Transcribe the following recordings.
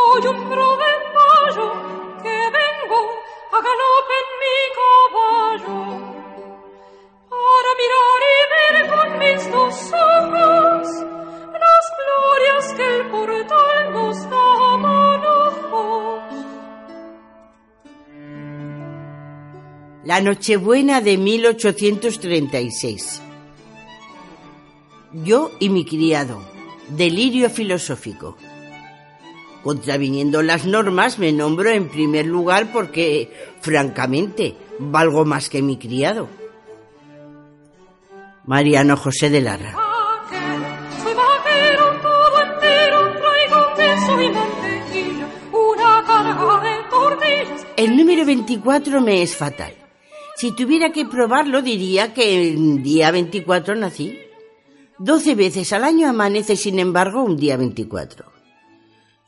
Soy un provepayo que vengo a galope en mi caballo para mirar y ver con mis dos ojos las glorias que el portal nos a manojos. La Nochebuena de 1836. Yo y mi criado. Delirio filosófico. Contraviniendo las normas, me nombro en primer lugar porque, francamente, valgo más que mi criado. Mariano José de de tortillas. El número 24 me es fatal. Si tuviera que probarlo, diría que el día 24 nací. Doce veces al año amanece, sin embargo, un día 24.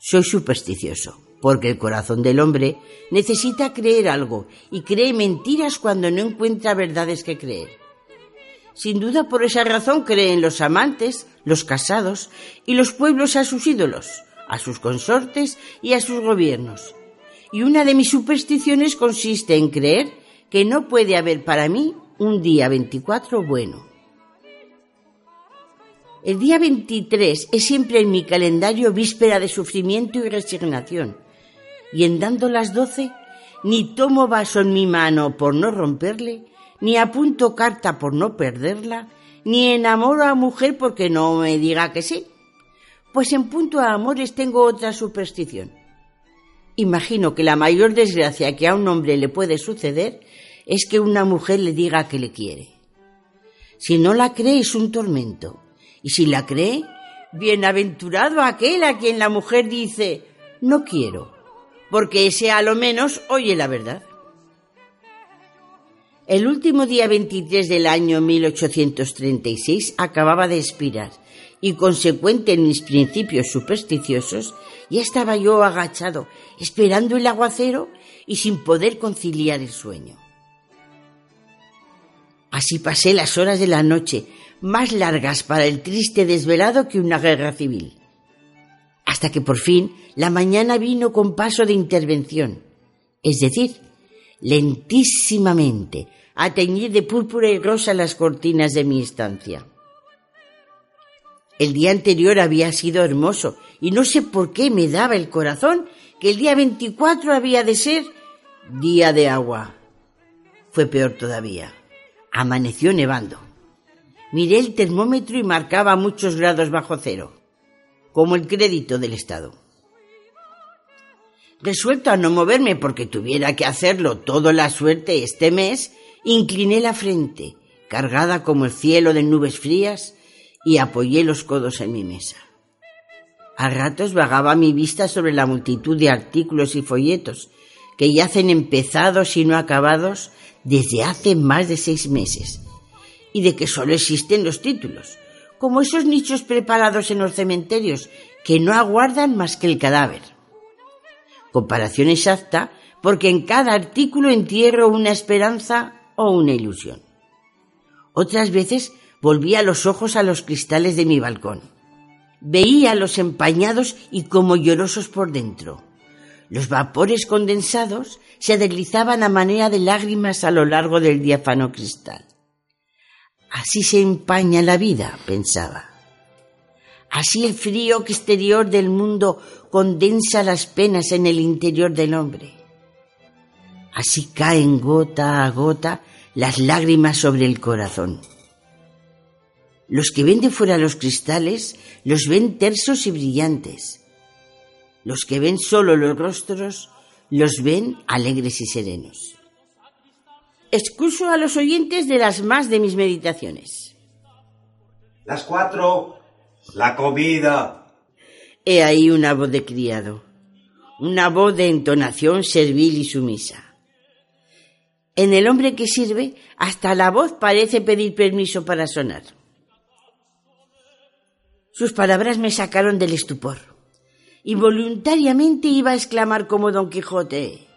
Soy supersticioso, porque el corazón del hombre necesita creer algo y cree mentiras cuando no encuentra verdades que creer. Sin duda por esa razón cree en los amantes, los casados y los pueblos a sus ídolos, a sus consortes y a sus gobiernos. Y una de mis supersticiones consiste en creer que no puede haber para mí un día 24 bueno. El día 23 es siempre en mi calendario víspera de sufrimiento y resignación. Y en dando las doce, ni tomo vaso en mi mano por no romperle, ni apunto carta por no perderla, ni enamoro a mujer porque no me diga que sí. Pues en punto a amores tengo otra superstición. Imagino que la mayor desgracia que a un hombre le puede suceder es que una mujer le diga que le quiere. Si no la cree es un tormento. Y si la cree, bienaventurado aquel a quien la mujer dice, no quiero, porque ese a lo menos oye la verdad. El último día 23 del año 1836 acababa de expirar y consecuente en mis principios supersticiosos, ya estaba yo agachado, esperando el aguacero y sin poder conciliar el sueño. Así pasé las horas de la noche, más largas para el triste desvelado que una guerra civil. Hasta que por fin la mañana vino con paso de intervención, es decir, lentísimamente, a teñir de púrpura y rosa las cortinas de mi estancia. El día anterior había sido hermoso y no sé por qué me daba el corazón que el día 24 había de ser día de agua. Fue peor todavía. Amaneció nevando. Miré el termómetro y marcaba muchos grados bajo cero, como el crédito del Estado. Resuelto a no moverme porque tuviera que hacerlo toda la suerte este mes, incliné la frente, cargada como el cielo de nubes frías, y apoyé los codos en mi mesa. A ratos vagaba mi vista sobre la multitud de artículos y folletos que yacen empezados y no acabados desde hace más de seis meses, y de que solo existen los títulos, como esos nichos preparados en los cementerios que no aguardan más que el cadáver. Comparación exacta porque en cada artículo entierro una esperanza o una ilusión. Otras veces volvía los ojos a los cristales de mi balcón. Veía los empañados y como llorosos por dentro. Los vapores condensados se deslizaban a manera de lágrimas a lo largo del diáfano cristal. Así se empaña la vida, pensaba. Así el frío exterior del mundo condensa las penas en el interior del hombre. Así caen gota a gota las lágrimas sobre el corazón. Los que ven de fuera los cristales los ven tersos y brillantes. Los que ven solo los rostros los ven alegres y serenos. Excuso a los oyentes de las más de mis meditaciones. Las cuatro, la comida. He ahí una voz de criado, una voz de entonación servil y sumisa. En el hombre que sirve, hasta la voz parece pedir permiso para sonar. Sus palabras me sacaron del estupor. Involuntariamente iba a exclamar como Don Quijote.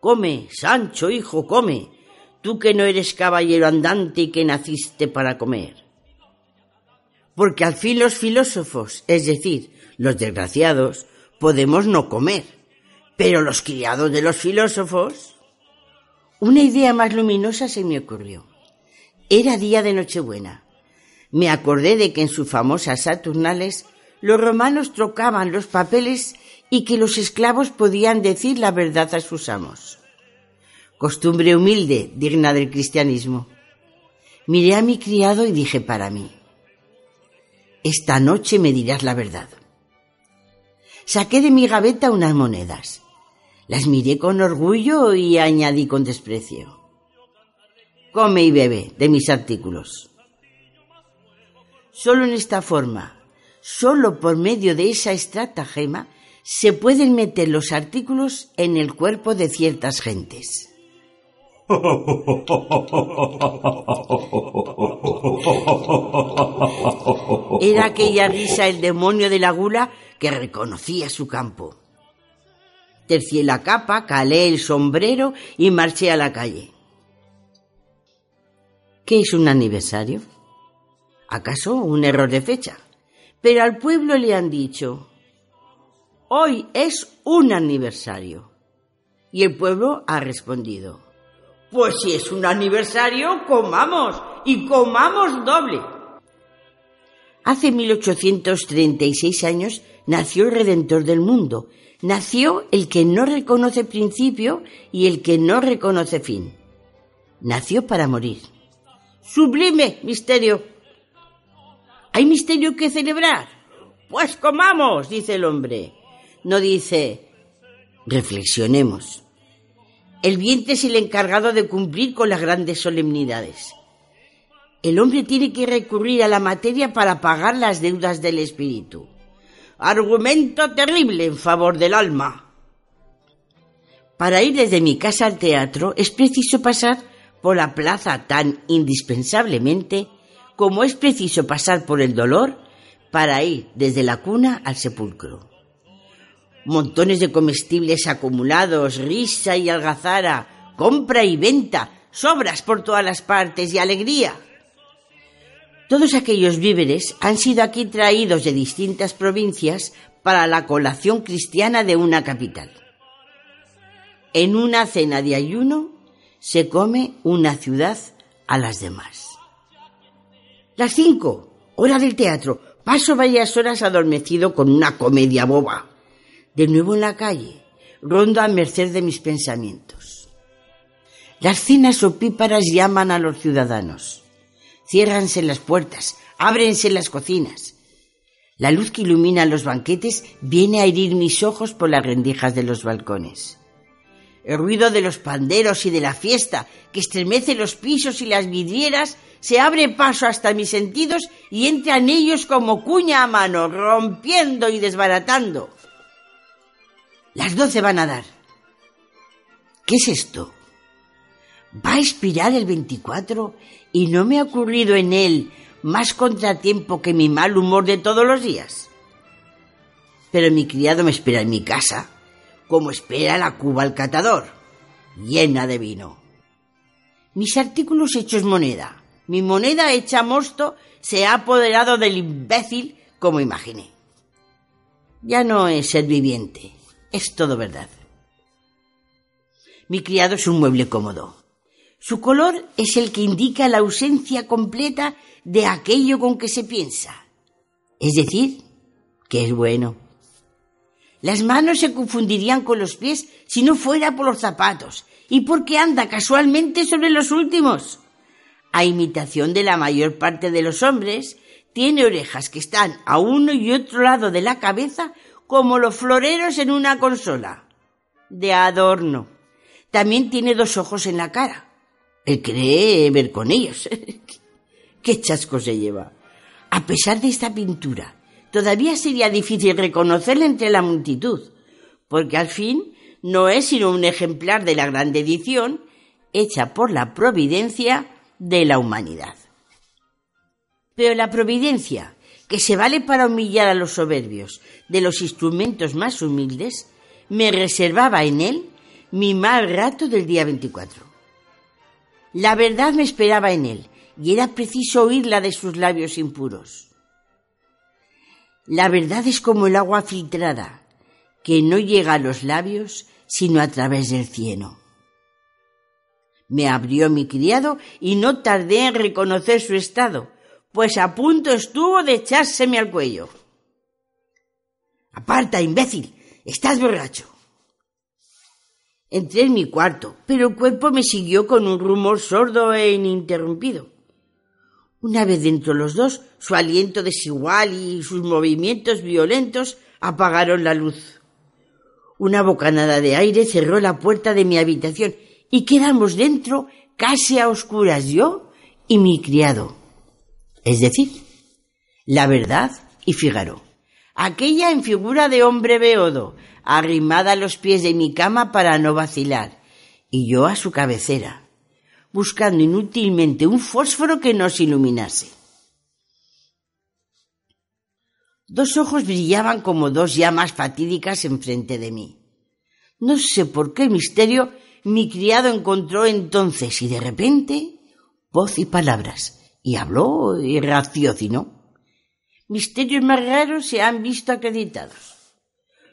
Come, Sancho, hijo, come, tú que no eres caballero andante y que naciste para comer. Porque al fin los filósofos, es decir, los desgraciados, podemos no comer, pero los criados de los filósofos... Una idea más luminosa se me ocurrió. Era día de Nochebuena. Me acordé de que en sus famosas Saturnales los romanos trocaban los papeles y que los esclavos podían decir la verdad a sus amos. Costumbre humilde, digna del cristianismo. Miré a mi criado y dije para mí, esta noche me dirás la verdad. Saqué de mi gaveta unas monedas. Las miré con orgullo y añadí con desprecio. Come y bebe de mis artículos. Solo en esta forma, solo por medio de esa estratagema, se pueden meter los artículos en el cuerpo de ciertas gentes. Era aquella risa el demonio de la gula que reconocía su campo. Tercié la capa, calé el sombrero y marché a la calle. ¿Qué es un aniversario? ¿Acaso un error de fecha? Pero al pueblo le han dicho, hoy es un aniversario. Y el pueblo ha respondido, pues si es un aniversario, comamos y comamos doble. Hace 1836 años nació el Redentor del mundo Nació el que no reconoce principio y el que no reconoce fin. Nació para morir. Sublime misterio. ¿Hay misterio que celebrar? Pues comamos, dice el hombre. No dice, reflexionemos. El vientre es el encargado de cumplir con las grandes solemnidades. El hombre tiene que recurrir a la materia para pagar las deudas del espíritu. Argumento terrible en favor del alma. Para ir desde mi casa al teatro es preciso pasar por la plaza tan indispensablemente como es preciso pasar por el dolor para ir desde la cuna al sepulcro. Montones de comestibles acumulados, risa y algazara, compra y venta, sobras por todas las partes y alegría. Todos aquellos víveres han sido aquí traídos de distintas provincias para la colación cristiana de una capital. En una cena de ayuno se come una ciudad a las demás. Las cinco, hora del teatro. Paso varias horas adormecido con una comedia boba. De nuevo en la calle, rondo a merced de mis pensamientos. Las cenas opíparas llaman a los ciudadanos. Ciérranse las puertas, ábrense las cocinas. La luz que ilumina los banquetes viene a herir mis ojos por las rendijas de los balcones. El ruido de los panderos y de la fiesta, que estremece los pisos y las vidrieras, se abre paso hasta mis sentidos y entra en ellos como cuña a mano, rompiendo y desbaratando. Las doce van a dar. ¿Qué es esto? ¿Va a expirar el 24 y no me ha ocurrido en él más contratiempo que mi mal humor de todos los días. Pero mi criado me espera en mi casa, como espera la cuba al catador, llena de vino. Mis artículos hechos moneda, mi moneda hecha mosto, se ha apoderado del imbécil como imaginé. Ya no es ser viviente, es todo verdad. Mi criado es un mueble cómodo, su color es el que indica la ausencia completa de aquello con que se piensa. Es decir, que es bueno. Las manos se confundirían con los pies si no fuera por los zapatos y porque anda casualmente sobre los últimos. A imitación de la mayor parte de los hombres, tiene orejas que están a uno y otro lado de la cabeza como los floreros en una consola. De adorno. También tiene dos ojos en la cara él cree ver con ellos. ¿Qué chasco se lleva? A pesar de esta pintura, todavía sería difícil reconocerle entre la multitud, porque al fin no es sino un ejemplar de la grande edición hecha por la providencia de la humanidad. Pero la providencia, que se vale para humillar a los soberbios de los instrumentos más humildes, me reservaba en él mi mal rato del día 24. La verdad me esperaba en él, y era preciso oírla de sus labios impuros. La verdad es como el agua filtrada, que no llega a los labios sino a través del cieno. Me abrió mi criado y no tardé en reconocer su estado, pues a punto estuvo de echárseme al cuello. Aparta, imbécil, estás borracho. Entré en mi cuarto, pero el cuerpo me siguió con un rumor sordo e ininterrumpido. Una vez dentro los dos, su aliento desigual y sus movimientos violentos apagaron la luz. Una bocanada de aire cerró la puerta de mi habitación y quedamos dentro casi a oscuras yo y mi criado. Es decir, la verdad y Figaro. Aquella en figura de hombre beodo, arrimada a los pies de mi cama para no vacilar, y yo a su cabecera buscando inútilmente un fósforo que nos iluminase. Dos ojos brillaban como dos llamas fatídicas enfrente de mí. No sé por qué misterio mi criado encontró entonces y de repente voz y palabras, y habló y raciocinó. Misterios más raros se han visto acreditados.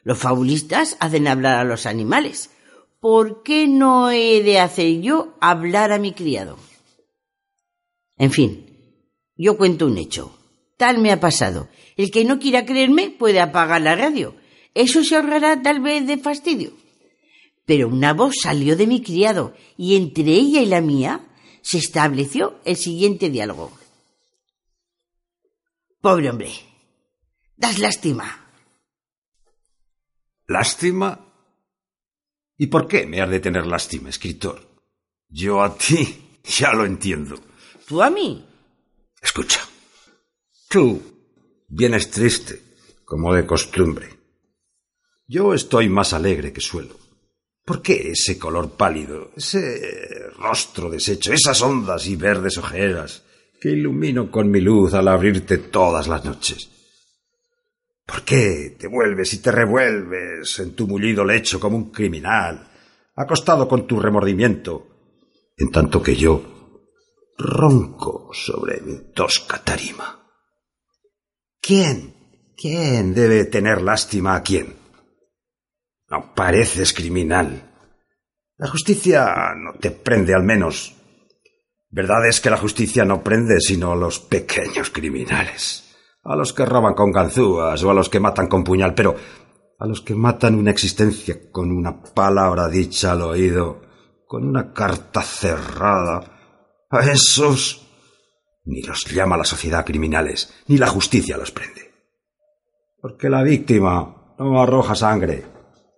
Los fabulistas hacen hablar a los animales, ¿por qué no he de hacer yo hablar a mi criado? En fin, yo cuento un hecho. Tal me ha pasado. El que no quiera creerme puede apagar la radio. Eso se ahorrará tal vez de fastidio. Pero una voz salió de mi criado y entre ella y la mía se estableció el siguiente diálogo. Pobre hombre, das lástima. ¿Lástima? ¿Y por qué me has de tener lástima, escritor? Yo a ti ya lo entiendo. ¿Tú a mí? Escucha. Tú vienes triste, como de costumbre. Yo estoy más alegre que suelo. ¿Por qué ese color pálido, ese rostro deshecho, esas ondas y verdes ojeras que ilumino con mi luz al abrirte todas las noches? ¿Por qué te vuelves y te revuelves en tu mullido lecho como un criminal, acostado con tu remordimiento, en tanto que yo ronco sobre mi tosca tarima? ¿Quién? ¿Quién debe tener lástima a quién? No pareces criminal. La justicia no te prende al menos. Verdad es que la justicia no prende sino a los pequeños criminales a los que roban con ganzúas o a los que matan con puñal, pero a los que matan una existencia con una palabra dicha al oído, con una carta cerrada, a esos ni los llama la sociedad criminales, ni la justicia los prende. Porque la víctima no arroja sangre,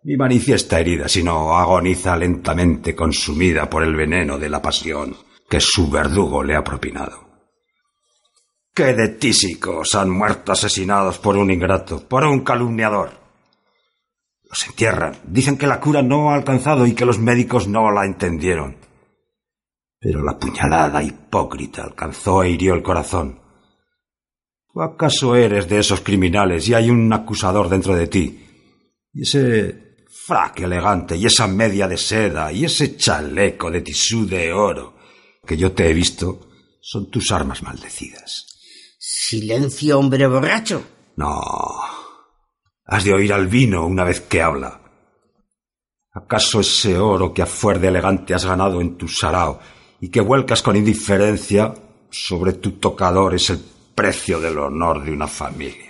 ni manifiesta herida, sino agoniza lentamente consumida por el veneno de la pasión que su verdugo le ha propinado que de tísicos han muerto asesinados por un ingrato, por un calumniador. Los entierran, dicen que la cura no ha alcanzado y que los médicos no la entendieron. Pero la puñalada hipócrita alcanzó e hirió el corazón. ¿O acaso eres de esos criminales y hay un acusador dentro de ti? Y ese frac elegante y esa media de seda y ese chaleco de tisú de oro que yo te he visto son tus armas maldecidas. Silencio, hombre borracho. No. Has de oír al vino una vez que habla. ¿Acaso ese oro que a fuer de elegante has ganado en tu sarao y que vuelcas con indiferencia sobre tu tocador es el precio del honor de una familia?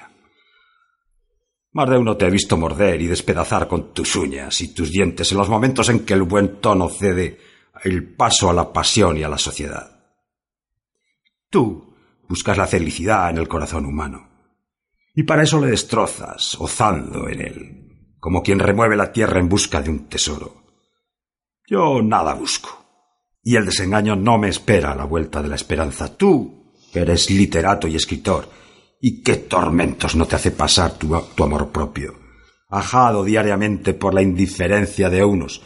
Más de uno te he visto morder y despedazar con tus uñas y tus dientes en los momentos en que el buen tono cede el paso a la pasión y a la sociedad. Tú, buscas la felicidad en el corazón humano. Y para eso le destrozas, ozando en él, como quien remueve la tierra en busca de un tesoro. Yo nada busco. Y el desengaño no me espera a la vuelta de la esperanza. Tú, que eres literato y escritor, ¿Y qué tormentos no te hace pasar tu, amor propio? Ajado diariamente por la indiferencia de unos,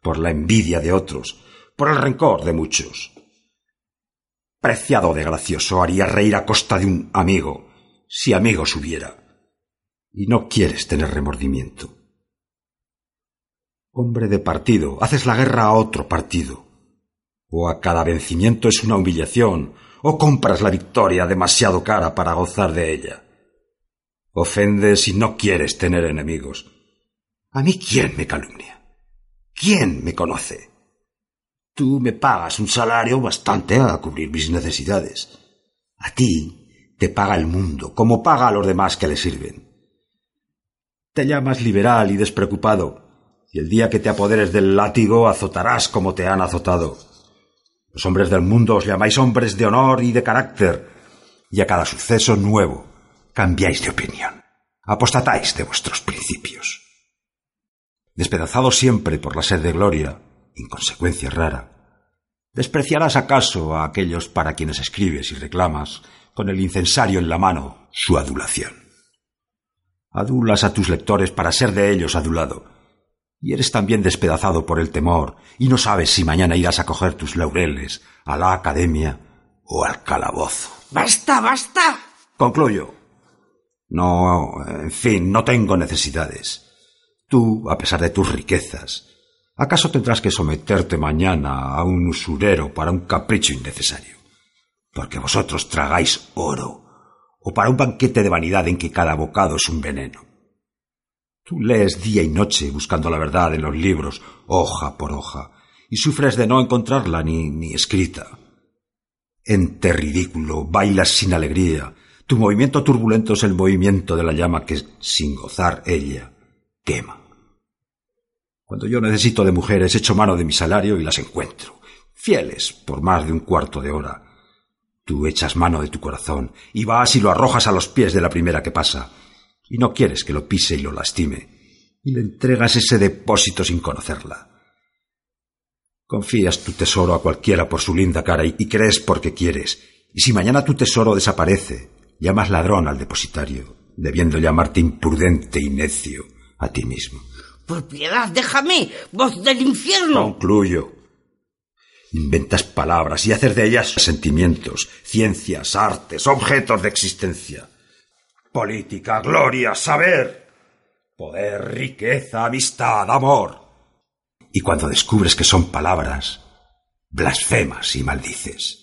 por la envidia de otros, por el rencor de muchos. Preciado de gracioso haría reír a costa de un amigo, si amigos hubiera. Y no quieres tener remordimiento. Hombre de partido, haces la guerra a otro partido. O a cada vencimiento es una humillación, o compras la victoria demasiado cara para gozar de ella. Ofendes y no quieres tener enemigos. ¿A mí quién me calumnia? ¿Quién me conoce? Tú me pagas un salario bastante a cubrir mis necesidades. A ti te paga el mundo, como paga a los demás que le sirven. Te llamas liberal y despreocupado, y el día que te apoderes del látigo azotarás como te han azotado. Los hombres del mundo os llamáis hombres de honor y de carácter, y a cada suceso nuevo cambiáis de opinión. Apostatáis de vuestros principios. Despedazado siempre por la sed de gloria, inconsecuencia rara, despreciarás acaso a aquellos para quienes escribes y reclamas, con el incensario en la mano, su adulación. Adulas a tus lectores para ser de ellos adulado, y eres también despedazado por el temor, y no sabes si mañana irás a coger tus laureles a la academia o al calabozo. ¡Basta, basta! Concluyo. No, en fin, no tengo necesidades. Tú, a pesar de tus riquezas, ¿acaso tendrás que someterte mañana a un usurero para un capricho innecesario? Porque vosotros tragáis oro, o para un banquete de vanidad en que cada bocado es un veneno. Tú lees día y noche buscando la verdad en los libros, hoja por hoja, y sufres de no encontrarla ni, ni escrita. Ente ridículo, bailas sin alegría. Tu movimiento turbulento es el movimiento de la llama que, sin gozar ella, quema. Cuando yo necesito de mujeres, echo mano de mi salario y las encuentro, fieles por más de un cuarto de hora. Tú echas mano de tu corazón y vas y lo arrojas a los pies de la primera que pasa y no quieres que lo pise y lo lastime, y le entregas ese depósito sin conocerla. Confías tu tesoro a cualquiera por su linda cara y, crees porque quieres, y si mañana tu tesoro desaparece, llamas ladrón al depositario, debiendo llamarte imprudente y necio a ti mismo. Por piedad, déjame, voz del infierno. Concluyo. Inventas palabras y haces de ellas sentimientos, ciencias, artes, objetos de existencia política, gloria, saber, poder, riqueza, amistad, amor. Y cuando descubres que son palabras, blasfemas y maldices.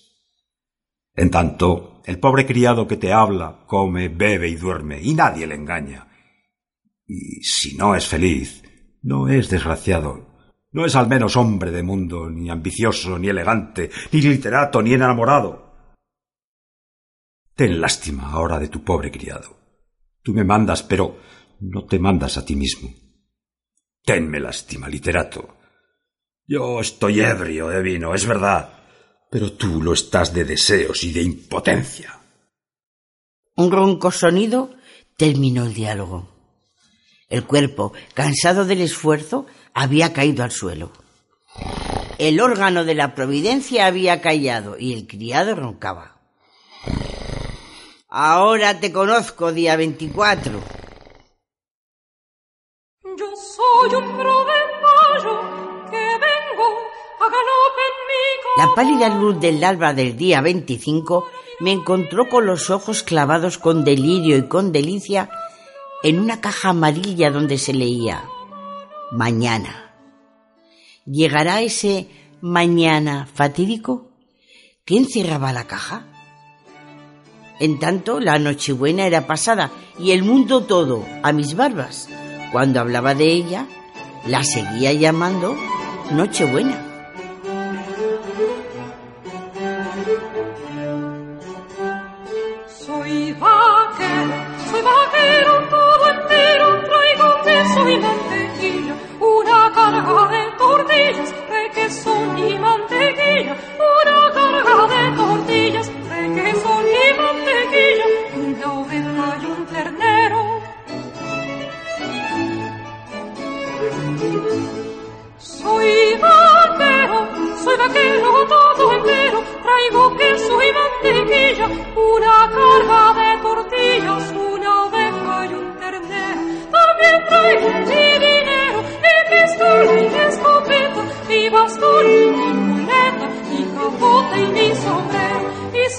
En tanto, el pobre criado que te habla, come, bebe y duerme, y nadie le engaña. Y si no es feliz, no es desgraciado, no es al menos hombre de mundo, ni ambicioso, ni elegante, ni literato, ni enamorado. Ten lástima ahora de tu pobre criado. Tú me mandas, pero no te mandas a ti mismo. Tenme lástima, literato. Yo estoy ebrio de vino, es verdad, pero tú lo estás de deseos y de impotencia. Un ronco sonido terminó el diálogo. El cuerpo, cansado del esfuerzo, había caído al suelo. El órgano de la providencia había callado y el criado roncaba. Ahora te conozco, día 24. Yo soy un que vengo a galope en mi La pálida luz del alba del día 25 me encontró con los ojos clavados con delirio y con delicia en una caja amarilla donde se leía Mañana. ¿Llegará ese mañana fatídico? ¿Quién cerraba la caja? En tanto, la Nochebuena era pasada y el mundo todo a mis barbas. Cuando hablaba de ella, la seguía llamando Nochebuena. Pastores escopeta y bastón y y y mi sombrero y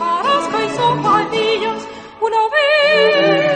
carasca y una vez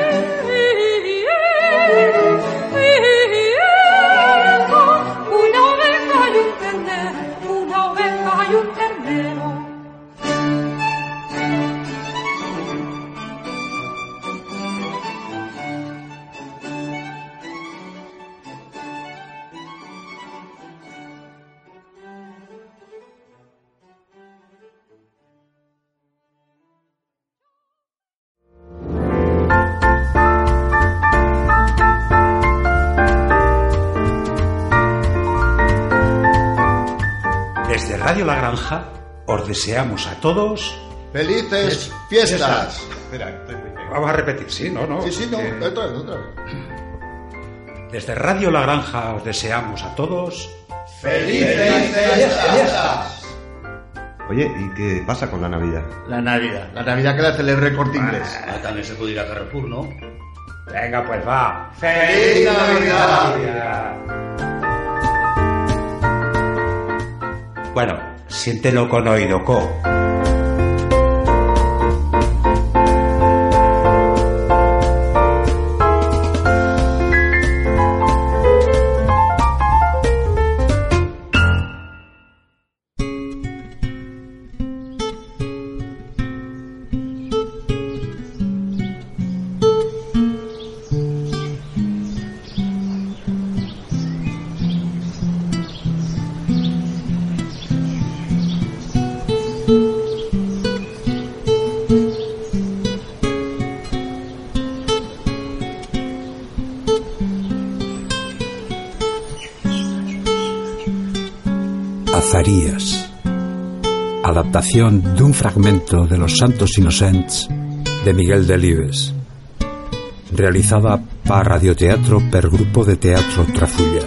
Radio La Granja os deseamos a todos ¡Felices fiestas! Espera, vamos a repetir, ¿sí? No, no. Sí, sí, no, que- otra vez, otra vez. Desde Radio La Granja os deseamos a todos ¡Felices fiestas! Oye, ¿y qué pasa con la Navidad? La Navidad, la Navidad que la celebra el corte inglés. Ah, también se puede ir a Carrefour, ¿no? Venga, pues va. ¡Feliz Navidad! Bueno, siéntelo con oído, co. Adaptación dun fragmento de Los Santos Inocents de Miguel Delibes. Realizada para radioteatro per Grupo de Teatro Trafulla.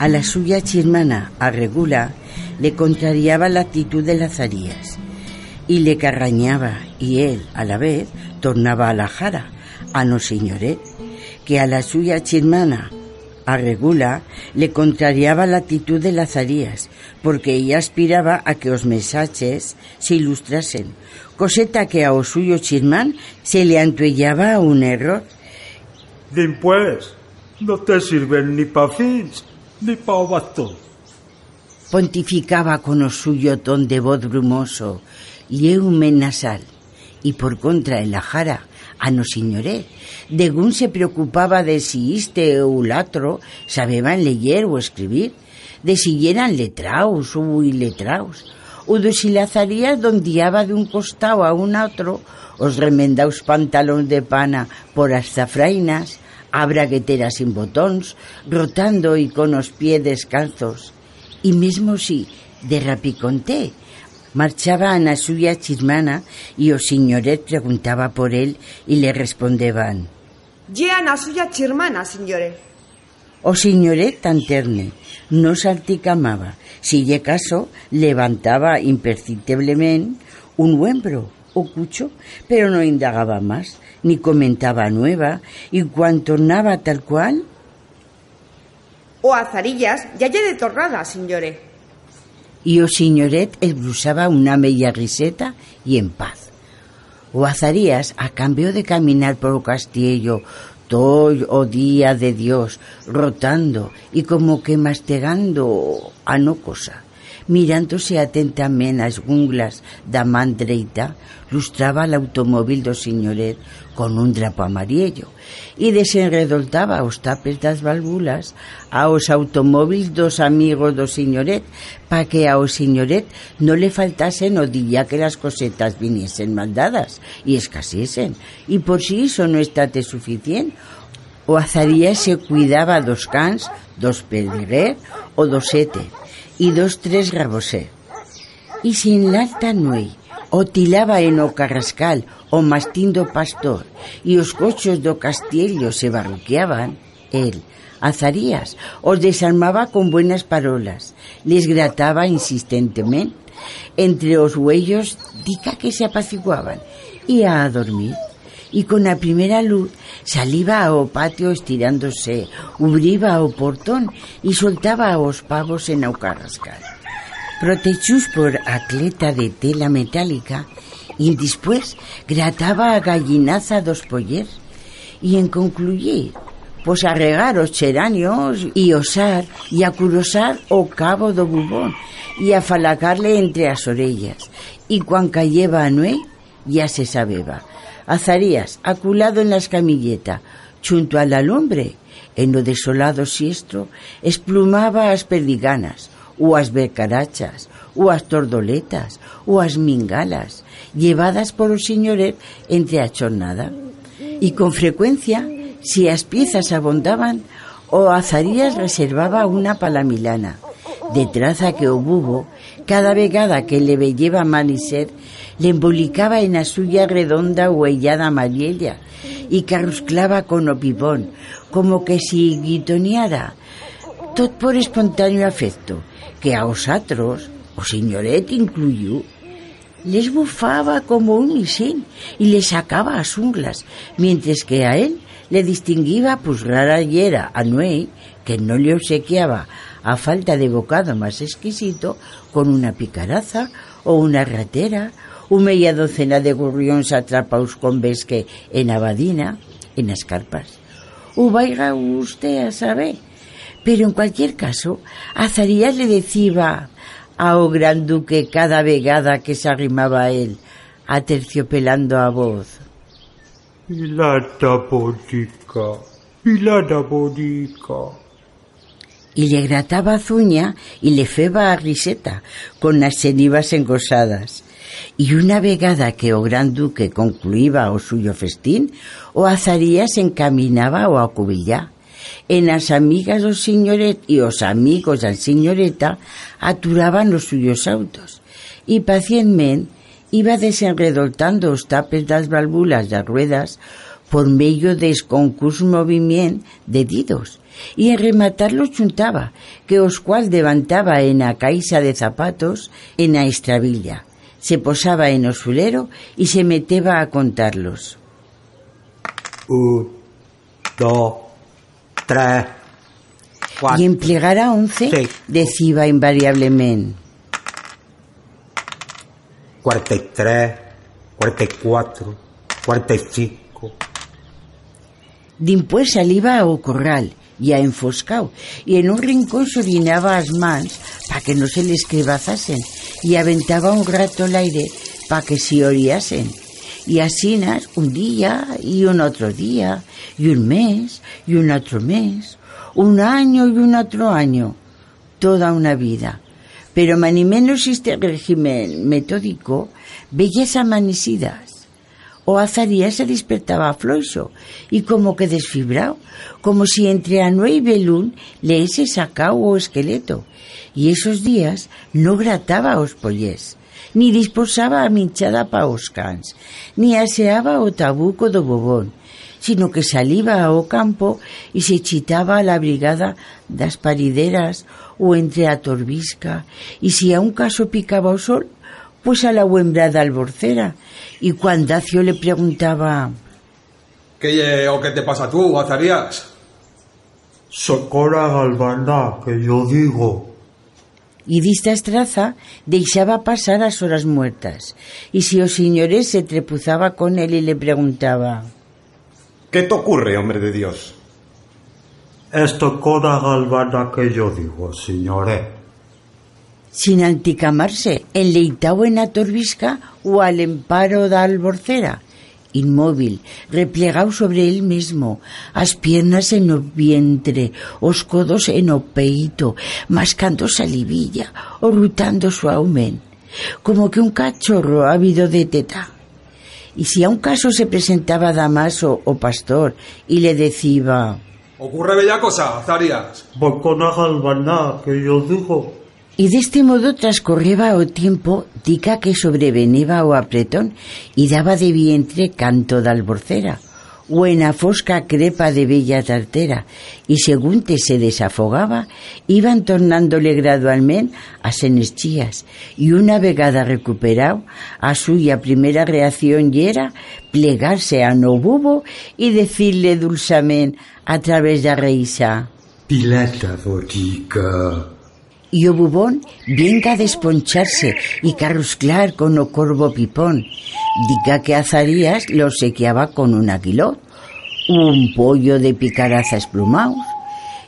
A la suya chismana, a Regula, le contrariaba la actitud de Lazarías y le carrañaba, y él, a la vez, tornaba a la jara, a no que a la suya chismana, a Regula, le contrariaba la actitud de Lazarías, porque ella aspiraba a que os mensajes se ilustrasen, coseta que a o suyo chismán se le antuellaba un error, Dimpués, no te sirven ni pa fins ni pa. Pontificaba con o suyo ton de voz brumoso y eumen nasal, y por contra en la jara a no señoré, degún se preocupaba de si este o latro sabeban leer o escribir, de si eran letraos o iletraos, o de si Lazarías dondiaba de un costado a un otro os remendaos pantalón de pana por as zafrainas, a sin botóns, rotando y con os pies descalzos, y mismo si de rapiconté marchaba a na suya chismana y o señoret preguntaba por él y le respondeban Ye a suya chirmana, signore. o señoret tan terne no salticamaba si lle caso levantaba imperceptiblemente un huembro o cucho pero no indagaba más ni comentaba nueva y cuando tornaba tal cual O azarillas, ya lle de signore. y o señoret esbrusaba una media riseta y en paz. O Azarías, a cambio de caminar por o castillo todo o día de Dios, rotando y como que mastegando a no cosa, mirándose atentamente as gunglas da man dreita, lustraba el automóvil do señoret con un drapo amarillo. E desenredoltaba os tapes das válvulas aos automóviles dos amigos do señoret pa que ao señoret no le faltasen o día que las cosetas viniesen maldadas e escasesen e por si iso no estate suficiente o Azarías se cuidaba dos cans, dos pediguer o dos sete e dos tres rabosé. E sin l'alta nuei o en O Carrascal, o mastín do pastor, e os cochos do castiello se barruqueaban, el, Azarías, os desarmaba con buenas parolas, les grataba insistentemente, entre os huellos dica que se apaciguaban, e a dormir. E con a primeira luz saliva ao patio estirándose, ubriba o portón e soltaba aos pavos en o carrascal. Protechús por atleta de tela metálica y después grataba a gallinaza dos poller y en concluir pues a regar os xeranios y osar y a curosar o cabo do bubón y a falacarle entre as orellas. Y cuan cayeba a nuey ya se sabeba. Azarías aculado en la escamilleta junto a la lumbre en lo desolado siestro esplumaba as perdiganas o as becarachas, o as tordoletas, o as mingalas, llevadas por o señoret entre a chornada. Y con frecuencia, si as piezas abondaban, o Azarías reservaba una para la Milana, de traza que o bubo, cada vegada que le velleva mal y ser, le embolicaba en la suya redonda huellada amarilla y carrusclaba con o pipón, como que si guitoneara, tot por espontáneo afecto, que a osatros, o señoret incluyó, les bufaba como un misil y le sacaba as unglas, mientras que a él le distinguía rara yera a Nuey, que no le obsequiaba a falta de bocado más exquisito, con una picaraza o una ratera, una media docena de gorrións atrapaos con vesque en abadina, en las carpas. O vaya usted a saber. Pero en cualquier caso, Azarías le decía a o gran duque cada vegada que se arrimaba a él, aterciopelando a voz. Pilata bonica, pilata bonica. Y le grataba zuña y le feba a riseta con las cenivas engosadas. Y una vegada que o gran duque concluía o suyo festín, o Azarías encaminaba o a cubillá. En las amigas do señoret y os amigos da señoreta aturaban los suyos autos y pacientemente iba desenredoltando os tapes das válvulas das ruedas por medio des concurs movimiento de didos y en rematarlos chuntaba, que os cual levantaba en a caixa de zapatos en a estravilla. Se posaba en o sulero y se meteba a contarlos. Tres, cuatro. Y en plegar a once Sí. decía invariablemente. 43, 44, 45. Dimpués saliva ao corral, ya enfoscao, y en un rincón se orinaba as mans pa que no se les crebazasen, y aventaba un rato el aire pa que se oriasen. Y asinas un día y un otro día, y un mes y un otro mes, un año y un otro año, toda una vida. Pero mani menos este régimen metódico, bellas amanecidas. O Azarías se despertaba floixo y como que desfibrado, como si entre Anué y Belún le ese sacao o esqueleto. Y esos días no grataba os pollés, ni disposaba a minchada pa os cans, ni aseaba o tabuco do bobón, sino que saliba ao campo y se chitaba a la brigada das parideras o entre a torbisca, y si a un caso picaba o sol, pues a la huembrada alborcera, y cuando Acio le preguntaba, ¿Qué o qué te pasa tú, Azarías? Socora galvana, que yo digo. Y dista estraza deixaba pasar as horas muertas, y si o señores se trepuzaba con él y le preguntaba, ¿Qué te ocurre, hombre de Dios? Esto coda galvana que yo digo, señores. sin anticamarse, enleitao en a torbisca o al emparo da alborcera, inmóvil, replegado sobre él mismo, as piernas en o vientre, os codos en o peito, mascando salivilla o rutando suaumen, como que un cachorro ávido de teta. Y si a un caso se presentaba Damaso o pastor y le decía, ¿Ocurre bella cosa? Bocona galvana, que yo digo. Y de este modo transcorreba o tiempo dica que sobreveneba o apretón y daba de vientre canto de alborcera o en a fosca crepa de bella tartera y según te se desafogaba iban tornándole gradualmente a senes chías y una vegada recuperado a suya primera reacción y era plegarse a no bubo y decirle dulcemente a través de reisa Pilata botica. Y o bubón venga a desponcharse y carrusclar con o corvo pipón. Diga que Azarías lo sequeaba con un aguilot, un pollo de picarazas plumaos,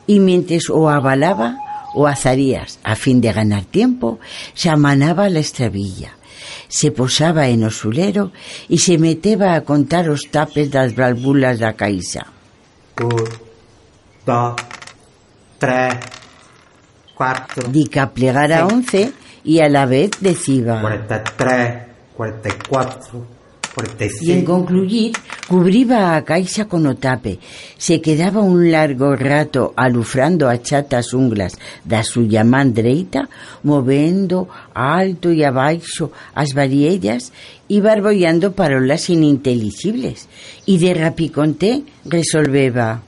y mientras o avalaba, o Azarías, a fin de ganar tiempo, se amanaba la estravilla. Se posaba en o sulero y se meteba a contar os tapes das válvulas da caixa. Un, dos, tres, 44, Dica plegara Sí. once y a la vez decía. 43, 44, Y en 45. concluir, cubriba a caixa con o tape. Se quedaba un largo rato alufrando a chatas unglas da suya man dereita, movendo alto e abaixo as variellas e barbollando parolas ininteligibles. E de rapiconté resolveba.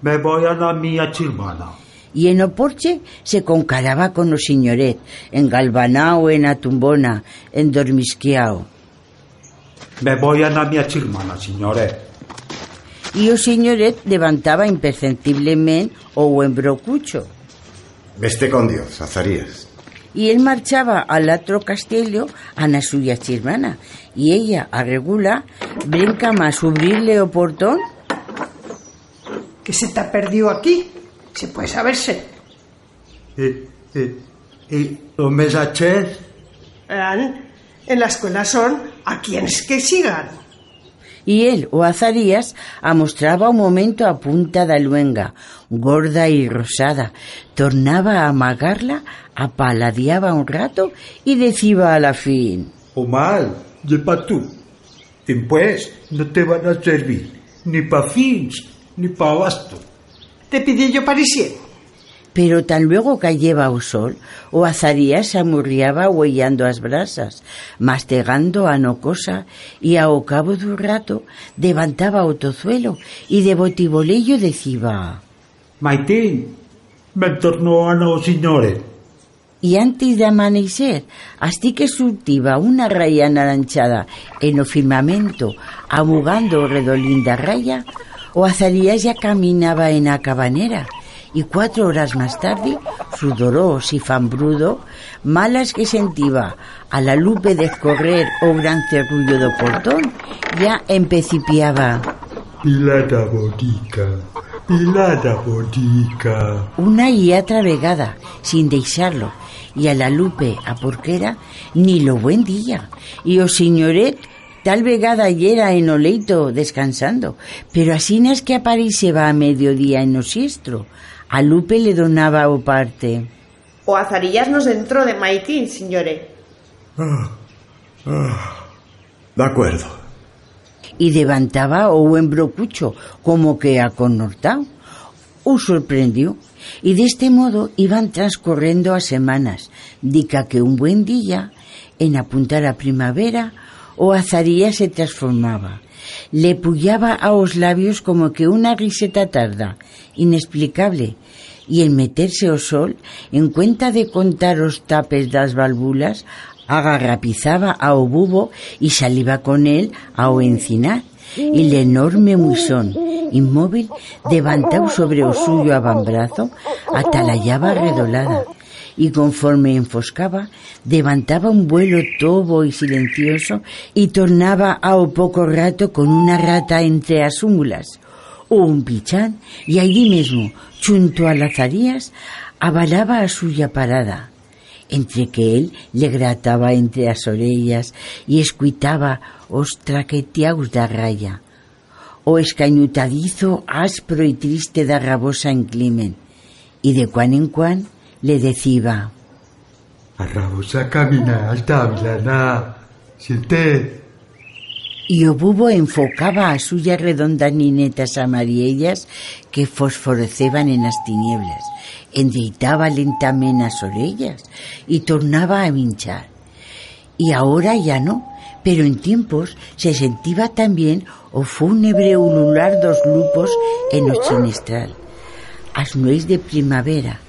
Me voy a la mía chirmana. Y en o porche se concaraba con o señoret, engalbanao en a tumbona, endormisquiao. Me voy a la mía chirmana, señores. E o señoret levantaba imperceptiblemente o embrocucho. Veste con Dios, Azarías. Y él marchaba al otro castillo a na suya chirmana. Y ella, a regula, brinca más subirle o portón. ¿Qué se te ha perdido aquí? Se puede saberse. ¿Y los mesaches? Verán, En la escuela son a quienes que sigan. Y él, o Azarías, amostraba un momento a punta da luenga, gorda y rosada, tornaba a amagarla, apaladiaba un rato y decía a la fin. O mal, lleva tú. Después no te van a servir ni pa' fins ni pa' abasto. Te pidí yo parisien. Pero tan luego cayeba o sol, o Azarías se amurriaba huellando as brasas, mastegando a no cosa, y ao cabo dun rato levantaba o tozuelo y de botibolillo decía... Maitín, me tornó a no señores. Y antes de amanecer, hasta que surtiba una raya anaranchada en o firmamento, abugando o redolín da raya, o Azarías ya caminaba en a cabanera, y cuatro horas más tarde, sudoroso y fambrudo, malas que sentía a la lupe de escorrer o gran cerrullo do portón, ya empecipiaba Pilada botica, pilada botica. una y otra vegada, sin deixarlo, y a la lupe a porquera ni lo buen día, y o señoret tal vegada yera en o leito descansando, pero así es que apareceba a mediodía en o siestro, a Lupe le donaba o parte. O Azarillas nos entró de maitín, señore. Ah, ah, de acuerdo. y levantaba o buen brocucho, como que aconnortao. O sorprendió, y de este modo iban transcorriendo as semanas, dica que un buen día, en apuntar a primavera, o azaría se transformaba. Le pullaba a os labios como que una riseta tarda, inexplicable, y en meterse o sol, en cuenta de contar os tapes das valvulas, agarrapizaba ao bubo y saliva con él ao encinar. Y el enorme muisón, inmóvil, levantado sobre o suyo abambrazo, atalayaba redolada. Y conforme enfoscaba, levantaba un vuelo tobo y silencioso y tornaba ao poco rato con una rata entre as úmulas o un pichán y allí mismo, junto a Lazarías, avalaba a suya parada, entre que él le grataba entre as orellas y escuitaba os traqueteaus da raya, o escañutadizo áspero y triste da rabosa enclimen, y de cuan en cuan le decía A rabosa camina alta. Siente. y o bubo enfocaba a suya redondas ninetas amarillas que fosforeceban en las tinieblas, endeitaba lentamente as orellas y tornaba a minchar. Y ahora ya no, pero en tiempos se sentía también o fúnebre ulular dos lupos en o chinestral. As nuez de primavera,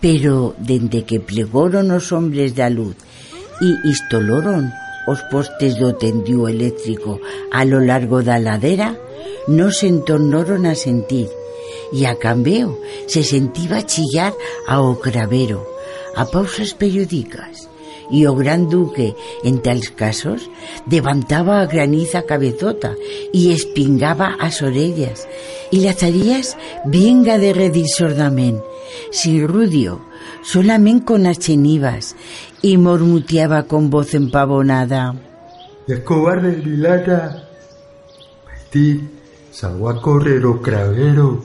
pero dende que plegoron os hombres da luz y istoloron os postes do tendió eléctrico a lo largo da ladera, no se entornaron a sentir, y a cambio se sentía chillar ao cravero, a pausas periódicas, y o gran duque, en tales casos, levantaba a graniza cabezota y espingaba as orellas, y Lazarías venga de redir sordamente, sin rudio, solamente con as chenivas, y mormuteaba con voz empavonada. Escobar del Vilata. Martín, salgo a correr o cravero.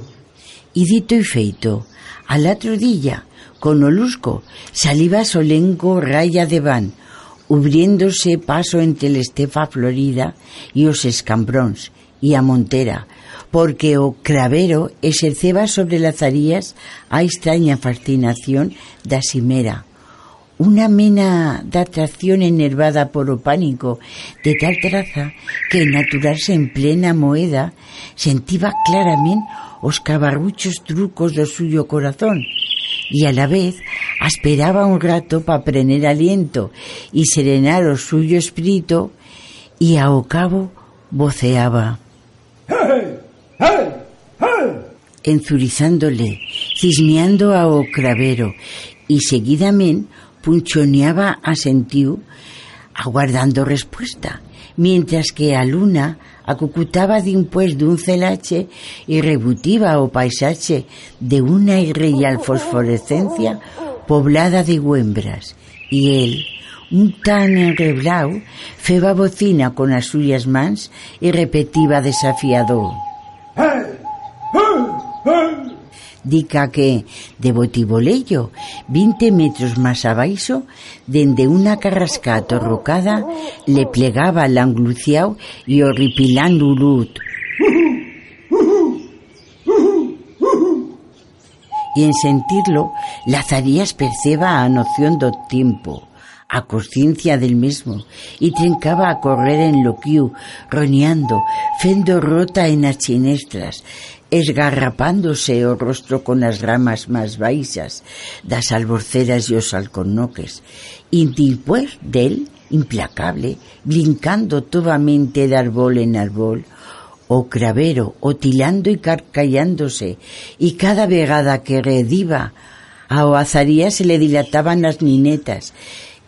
Y dito y feito, al otro día, con olusco, saliva solenco raya de van, ubriéndose paso entre el estefa florida y os escambróns y a montera, porque o cravero exerceba sobre Lazarías a extraña fascinación da ximera, unha mena de atracción enervada por o pánico de tal traza que naturarse en plena moeda sentiva claramente os cabarruchos trucos do suyo corazón y a la vez esperaba un rato para prener aliento y serenar o suyo espíritu y ao cabo voceaba enzurizándole, cisneando ao cravero y seguidamente punchoneaba a sentiu aguardando respuesta, mientras que a luna acucutaba dimpués dun celache y rebutiva o paisache de una irreal fosforescencia poblada de huembras, y él, un tan enreblau, feba bocina con as suyas mans y repetiva desafiador. Dica que, de Botibolello, 20 metros más abaixo, dende una carrasca atorrocada, le plegaba l'angluciau y horripilando ulut. Y en sentirlo, Lazarías perceba a noción do tiempo, a conciencia del mismo, y trincaba a correr en loquiu, roneando, fendo rota en as chinestras, esgarrapándose o rostro con as ramas máis baixas das alborceras e os alcornoques, e dimpués del, implacable, brincando tobamente de árbol en árbol, o cravero, otilando e carcallándose, e cada vegada que rediva, a Oazaría se le dilataban las ninetas,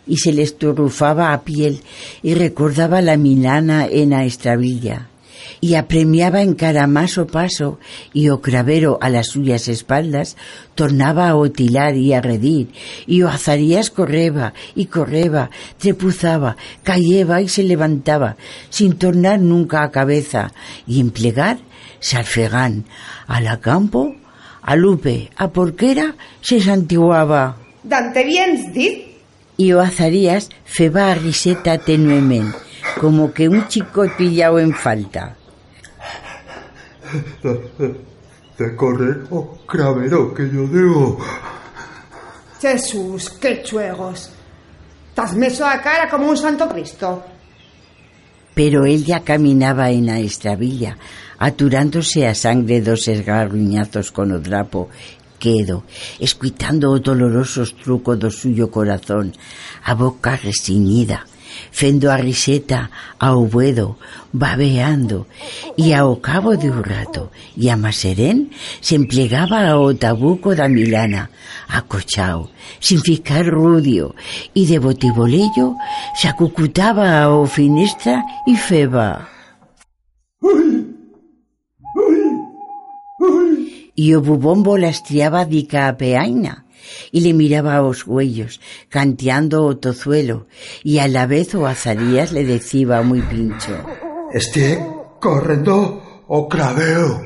y se le esturrufaba a piel, y recordaba la milana en a estravilla y apremiaba en cara más o paso y o cravero a las suyas espaldas tornaba a otilar y a redir y o azarías correba y correba, trepuzaba, cayeba y se levantaba sin tornar nunca a cabeza y en plegar sarfegán a la campo a Lupe, a porquera se santiguaba. Dante viens dit? Y o azarías feba a riseta tenuemen, como que un chico pillado en falta. De correr o cravero que yo digo. Jesús, qué chuegos. T'has meso a cara como un santo Cristo. Pero él ya caminaba en la estravilla, aturándose a sangre dos esgarruñazos con o drapo quedo, escuitando o dolorosos trucos do suyo corazón, a boca resignida, fendo a riseta ao buedo, babeando, e ao cabo de un rato, e a Maserén se emplegaba ao tabuco da Milana, acochao, sin ficar rudio, e de botibolello se acucutaba ao finestra e feba. E o bubombo lastriaba dica a peaina, y le miraba a os huellos, canteando o tozuelo, y a la vez o azarías le decía muy pincho. Esté corriendo o craveo.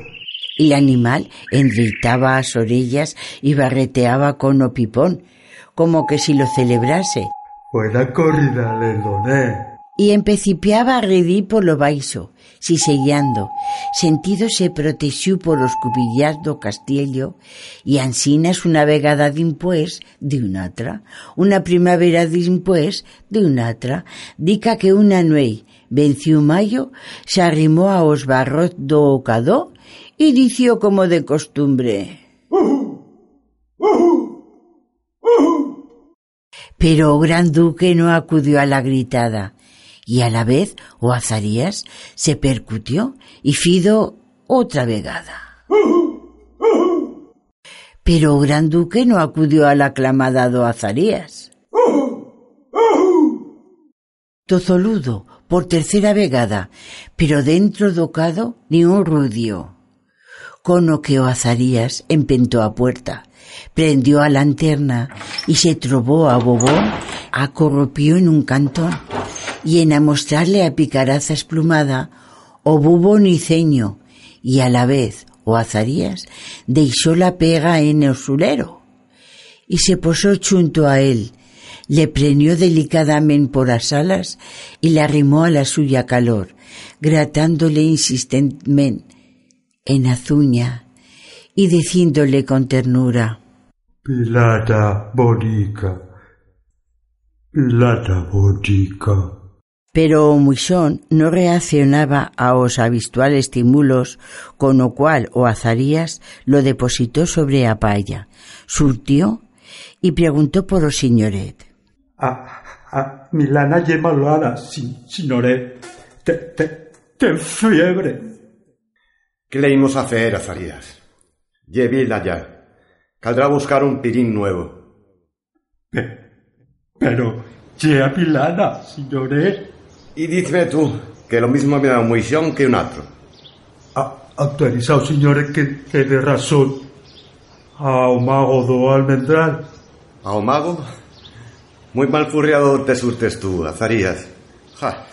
Y el animal enritaba as orellas y barreteaba con o pipón, como que si lo celebrase. Buena corrida le doné. Y empecipiaba a redir polo baixo, sisellando, sentido se protexiu polos cubillás do castillo e ansinas unha vegada dimpués de unha atra, unha primavera dimpués de unha atra, dica que unha nuei, venciu maio, se arrimou aos barros do ocadó e dició como de costumbre. Pero gran duque no acudió a la gritada, y a la vez o Azarías se percutió y Fido otra vegada. Pero gran duque no acudió a la aclamada do Azarías. Tozoludo, por tercera vegada, pero dentro do cado ni un rudio. Con o que o Azarías a puerta, prendió a lanterna y se trobó a Bobón, acorropió en un cantón y en a mostrarle a picaraza esplumada o bubo niceño y a la vez o azarías deixó la pega en el sulero y se posó junto a él, le preñó delicadamente por las alas y le arrimó a la suya calor, gratándole insistentemente en azuña y diciéndole con ternura Pilata bonica, pilata bonica. Pero Muisón no reaccionaba a los habituales estímulos, con lo cual o Azarías lo depositó sobre a palla, surtió y preguntó por o señoret. A, a Milana lle malvada, sin, signoret. Te, te, ten fiebre. ¿Qué le íbamos a hacer, Azarías? Llevila ya. Caldrá buscar un pirín nuevo. Pe- pero, lle a Milana, signoret. E dime tú que lo mismo me da un moixón que un atro. A, actualizado, señores, que tiene razón ao mago do almendral. Ao mago? Moi mal furriado te surtes tú, azarías. Ja,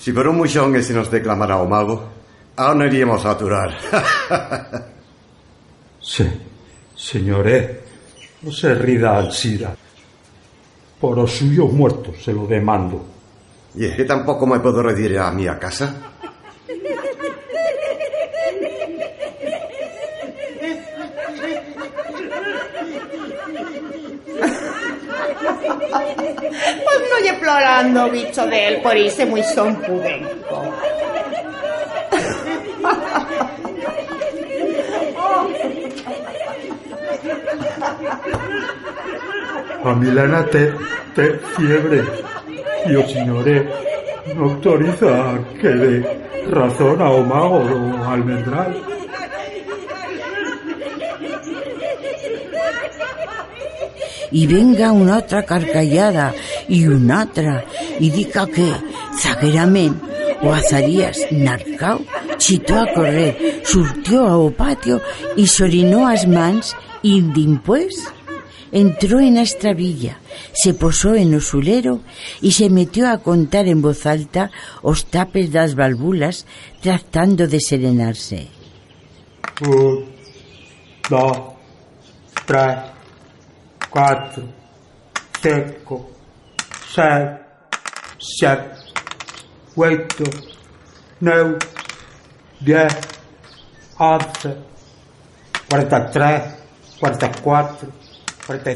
si por un moixón ese nos declamara o mago, a non iríamos a aturar. Se, señores, non se rida ansira. Por os suyos muertos se lo demando. ¿Y es que tampoco me puedo redir a mi a casa? Pues no lle plorando, bicho de él, por irse muy son pudenco. A Milana te, te fiebre. e o señore autoriza que le razón ao mago do almendral. E venga unha outra carcallada e unha outra e dica que, zagueramente, o azarías narcao chitou a correr, surtió ao patio e xorinou as mans e, dimpois, entró en la estravilla, se posó en o sulero y se metió a contar en voz alta os tapes das valvulas tratando de serenarse. Un, dos, tres, cuatro, cinco, seis, siete, ocho, nueve, diez, once, cuarenta y tres, cuarenta y cuatro.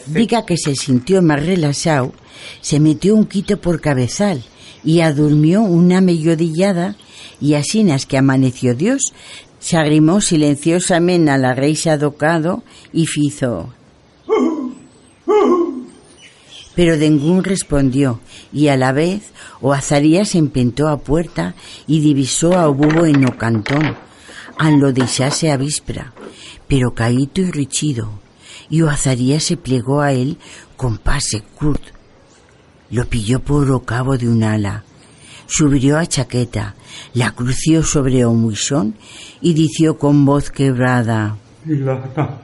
Diga que se sintió más relajado, se metió un quito por cabezal y adurmió una mellodillada y asinas que amaneció Dios, se agrimó silenciosamente a la reixa docado y fizo. Pero ningún respondió y a la vez o Azarías se empentó a puerta y divisó a bubo en o cantón, an lo deixase a víspera, pero caíto y richido, y o Azarías se plegó a él con pase curt. Lo pilló por o cabo de un ala, subió a chaqueta, la crució sobre o muisón y dició con voz quebrada. Milana bonica,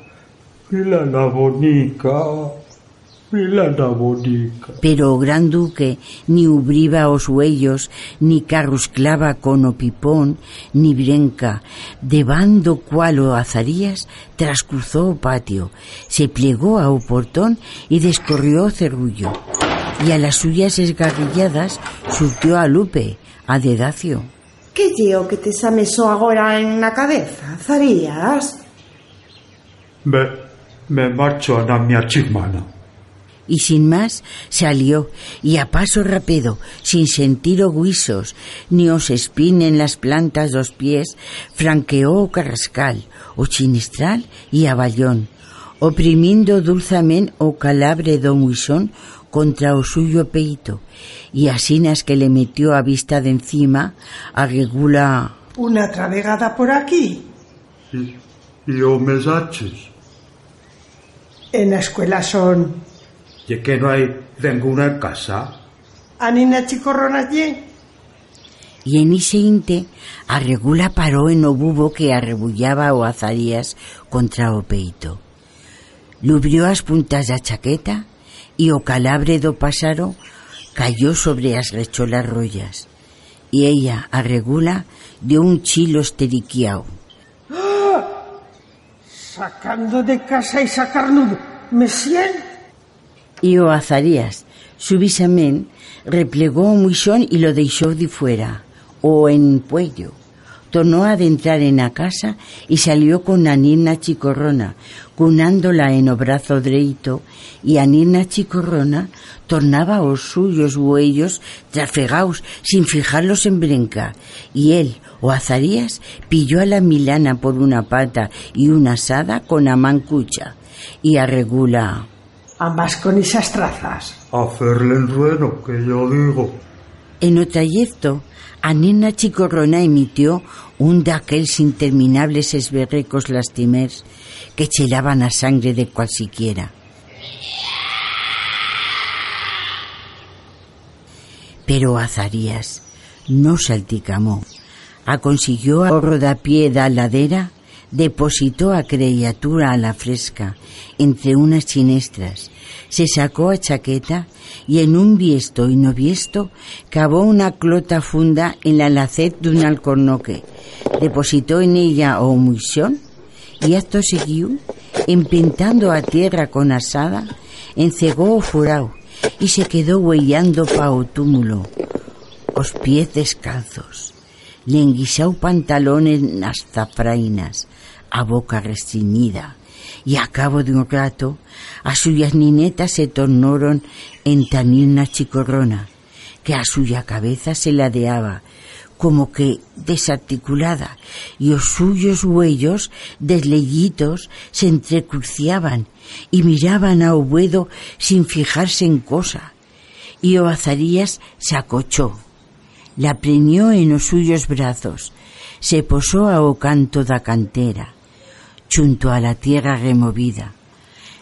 Milana bonica. Pero o gran duque ni ubriba os huellos, ni carrusclaba con o pipón, ni brenca, de bando cual o azarías, trascruzó o patio, se plegó a o portón y descorrió o cerrullo. Y a las suyas esgarrilladas surtió a Lupe, a Dedacio. Que lleo que te samesó agora en la cabeza, Zarías? Me, me marcho a na miña chismana. Y sin más salió y a paso rápido, sin sentir o guisos, ni os espín en las plantas dos pies, franqueó o carrascal, o chinistral y a Bayón, oprimindo dulzamente o calabre do muisón contra o suyo peito, y asinas que le metió a vista de encima, a regula... Una travegada por aquí. Y, y o mesaches. En la escuela son Y que no hay ninguna casa. Anina Chicorrona allí. Y en ese inte, a regula paró en o bubo que arrebullaba o azarías contra o peito. Lubrió as puntas da chaqueta y o calabre do pásaro cayó sobre as recholas rollas. Y ella, a regula, dio un chilo esteriquiao. Sacando de casa y sacarnudo. ¿Me siento? Y o Azarías, subisamente, replegó un muixón y lo dejó de fuera, o en puello. Tornó a adentrar en la casa y salió con a nina chicorrona, cunándola en o brazo dreito, y a nina chicorrona tornaba os suyos huellos trafegaos sin fijarlos en brinca, y él, o Azarías, pilló a la Milana por una pata y una asada con a mancucha, y arregula... Ambas con esas trazas. Hacerle el bueno, que yo digo. En o trayecto, a nena chicorrona emitió un d'aquells interminables esberrecos lastimers que chelaban a sangre de cualsiquiera. Pero Azarías no salticamó. Aconsiguió a rodapié da ladera, depositó a criatura a la fresca entre unas chinestras, se sacó a chaqueta y en un viesto y no viesto cavó una clota funda en la lacet de un alcornoque, depositó en ella o muisión y acto siguió, empintando a tierra con asada, encegó o furao y se quedó huellando pa o túmulo, os pies descalzos, le enguisau pantalón en las zafrainas, a boca restringida, y a cabo de un rato a suyas ninetas se tornaron en tanina chicorrona, que a suya cabeza se ladeaba, como que desarticulada, y os suyos huellos desleyitos se entrecruciaban y miraban a Obuedo sin fijarse en cosa. Y o Azarías se acochó, la preñó en os suyos brazos, se posó a o canto da cantera, junto a la tierra removida,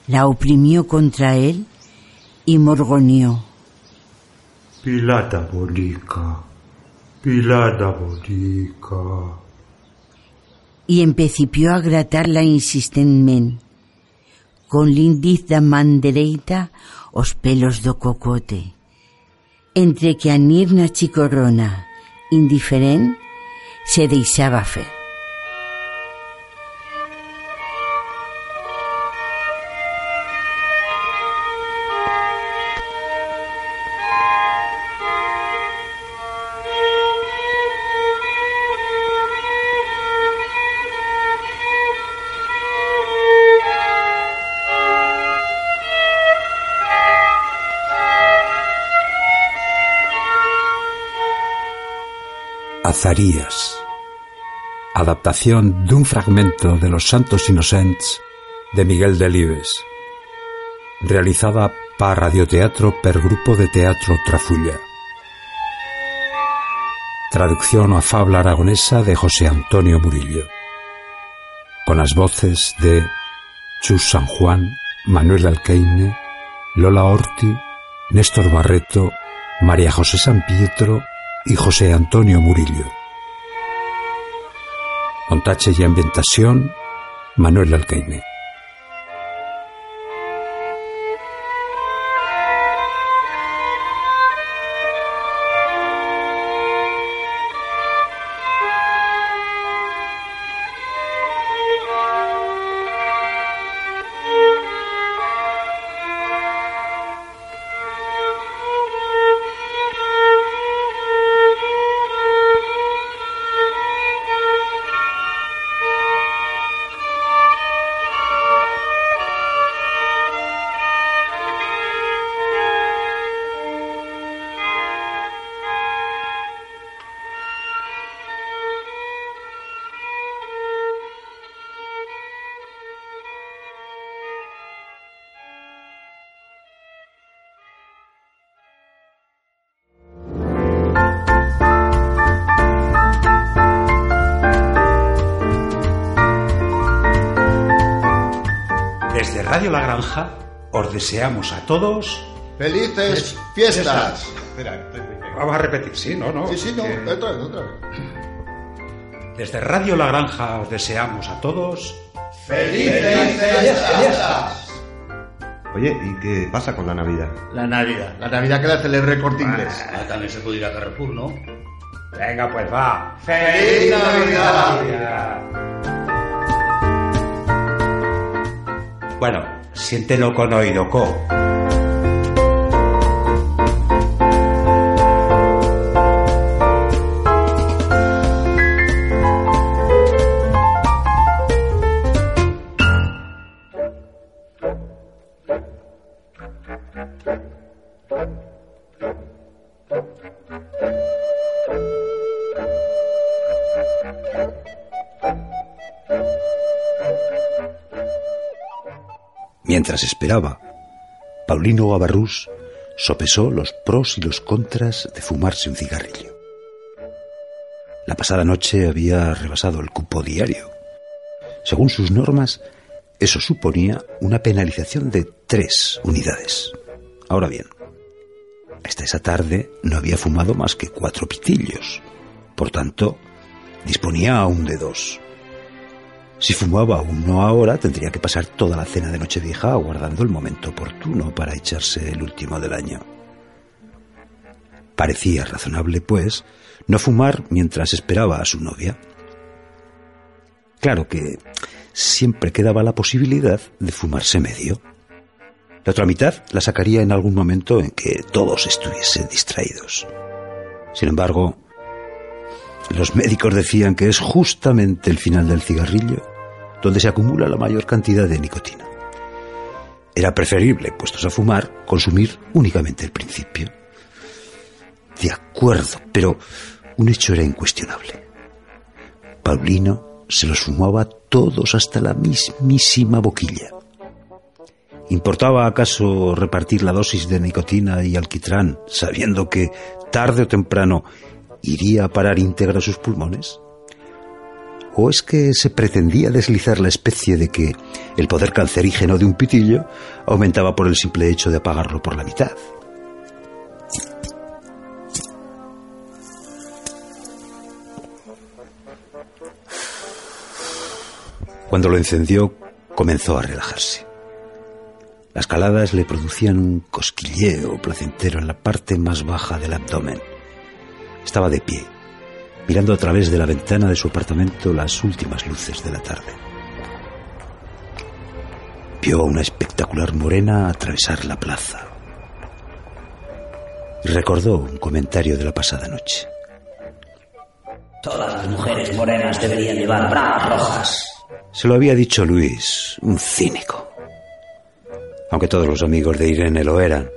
la oprimió contra él y morgoneó. Pilata bonica, pilata bonica. Y empecipió a gratarla insistentemente, con l'indiz da man dereita os pelos do cocote, entre que a nirna chicorrona, indiferent, se deixaba fer. Azarías. Adaptación dun fragmento de Los Santos Inocents de Miguel Delibes. Realizada para radioteatro per Grupo de Teatro Trafulla. Traducción a fabla aragonesa de José Antonio Murillo. Con las voces de Chus San Juan, Manuel Alqueine, Lola Orti, Néstor Barreto, María José San Pietro y José Antonio Murillo. Montaje y ambientación, Manuel Alcaine. Deseamos a todos Felices fiestas. Vamos a repetir, sí, no, no. Sí, sí, no. que- Otra vez, otra vez. Desde Radio La Granja os deseamos a todos ¡Felices fiestas! Oye, ¿y qué pasa con la Navidad? La Navidad. La Navidad que la celebra el corte inglés. Ah, también se puede ir a Carrefour, ¿no? Venga, pues va. ¡Feliz Navidad! Bueno, siéntelo con oiroko. Mientras esperaba, Paulino Gavarrús sopesó los pros y los contras de fumarse un cigarrillo. La pasada noche había rebasado el cupo diario. Según sus normas, eso suponía una penalización de tres unidades. Ahora bien, hasta esa tarde no había fumado más que cuatro pitillos. Por tanto, disponía aún de dos. Si fumaba uno ahora, tendría que pasar toda la cena de Nochevieja aguardando el momento oportuno para echarse el último del año. Parecía razonable, pues, no fumar mientras esperaba a su novia. Claro que siempre quedaba la posibilidad de fumarse medio. La otra mitad la sacaría en algún momento en que todos estuviesen distraídos. Sin embargo, los médicos decían que es justamente el final del cigarrillo donde se acumula la mayor cantidad de nicotina. Era preferible, puestos a fumar, consumir únicamente el principio. De acuerdo, pero un hecho era incuestionable. Paulino se los fumaba todos hasta la mismísima boquilla. ¿Importaba acaso repartir la dosis de nicotina y alquitrán sabiendo que tarde o temprano iría a parar íntegra sus pulmones? ¿O es que se pretendía deslizar la especie de que el poder cancerígeno de un pitillo aumentaba por el simple hecho de apagarlo por la mitad? Cuando lo encendió, comenzó a relajarse. Las caladas le producían un cosquilleo placentero en la parte más baja del abdomen. Estaba de pie, mirando a través de la ventana de su apartamento las últimas luces de la tarde. Vio a una espectacular morena atravesar la plaza. Y recordó un comentario de la pasada noche. Todas las mujeres morenas deberían llevar bras rojas. Se lo había dicho Luis, un cínico aunque todos los amigos de Irene lo eran.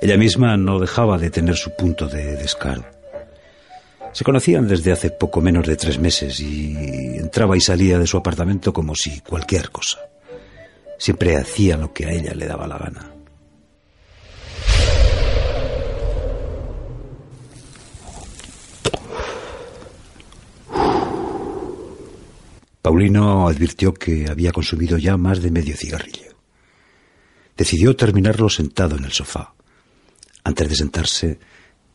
Ella misma no dejaba de tener su punto de descaro. Se conocían desde hace poco menos de tres meses y entraba y salía de su apartamento como si cualquier cosa. Siempre hacía lo que a ella le daba la gana. Paulino advirtió que había consumido ya más de medio cigarrillo decidió terminarlo sentado en el sofá. Antes de sentarse,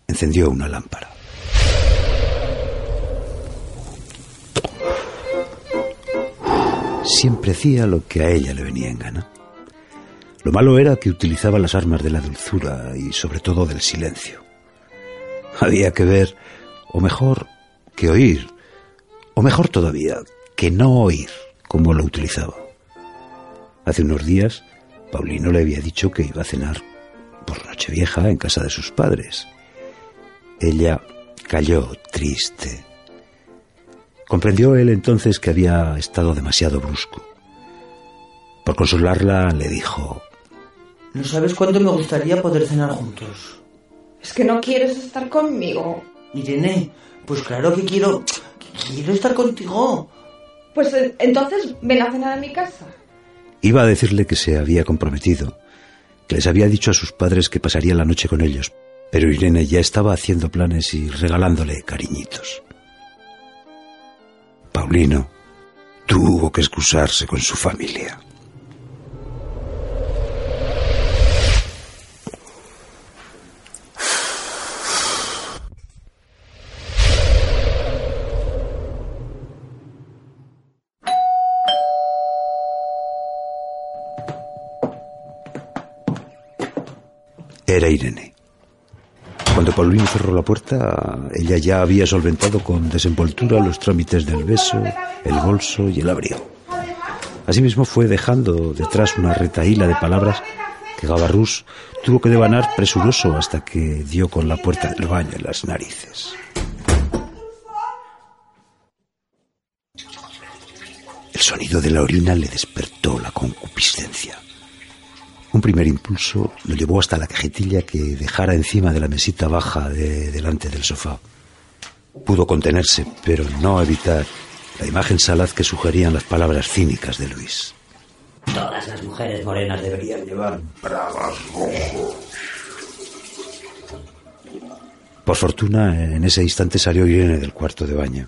encendió una lámpara. Siempre hacía lo que a ella le venía en gana. Lo malo era que utilizaba las armas de la dulzura y sobre todo del silencio. Había que ver, o mejor, que oír, o mejor todavía, que no oír como lo utilizaba. Hace unos días Paulino le había dicho que iba a cenar por Nochevieja en casa de sus padres. Ella cayó triste. Comprendió él entonces que había estado demasiado brusco. Por consolarla le dijo, No sabes cuánto me gustaría poder cenar juntos. Es que no quieres estar conmigo. Irene, pues claro que quiero... Quiero estar contigo. Pues eh, entonces ven a cenar a mi casa. Iba a decirle que se había comprometido, que les había dicho a sus padres que pasaría la noche con ellos, pero Irene ya estaba haciendo planes y regalándole cariñitos. Paulino tuvo que excusarse con su familia. Era Irene. Cuando Paulino cerró la puerta, ella ya había solventado con desenvoltura los trámites del beso, el bolso y el abrigo. Asimismo fue dejando detrás una retaíla de palabras que Gavarrús tuvo que devanar presuroso hasta que dio con la puerta del baño en las narices. El sonido de la orina le despertó la concupiscencia. Un primer impulso lo llevó hasta la cajetilla que dejara encima de la mesita baja de delante del sofá. Pudo contenerse, pero no evitar la imagen salaz que sugerían las palabras cínicas de Luis. Todas las mujeres morenas deberían llevar bragas rojos. Por fortuna, en ese instante salió Irene del cuarto de baño.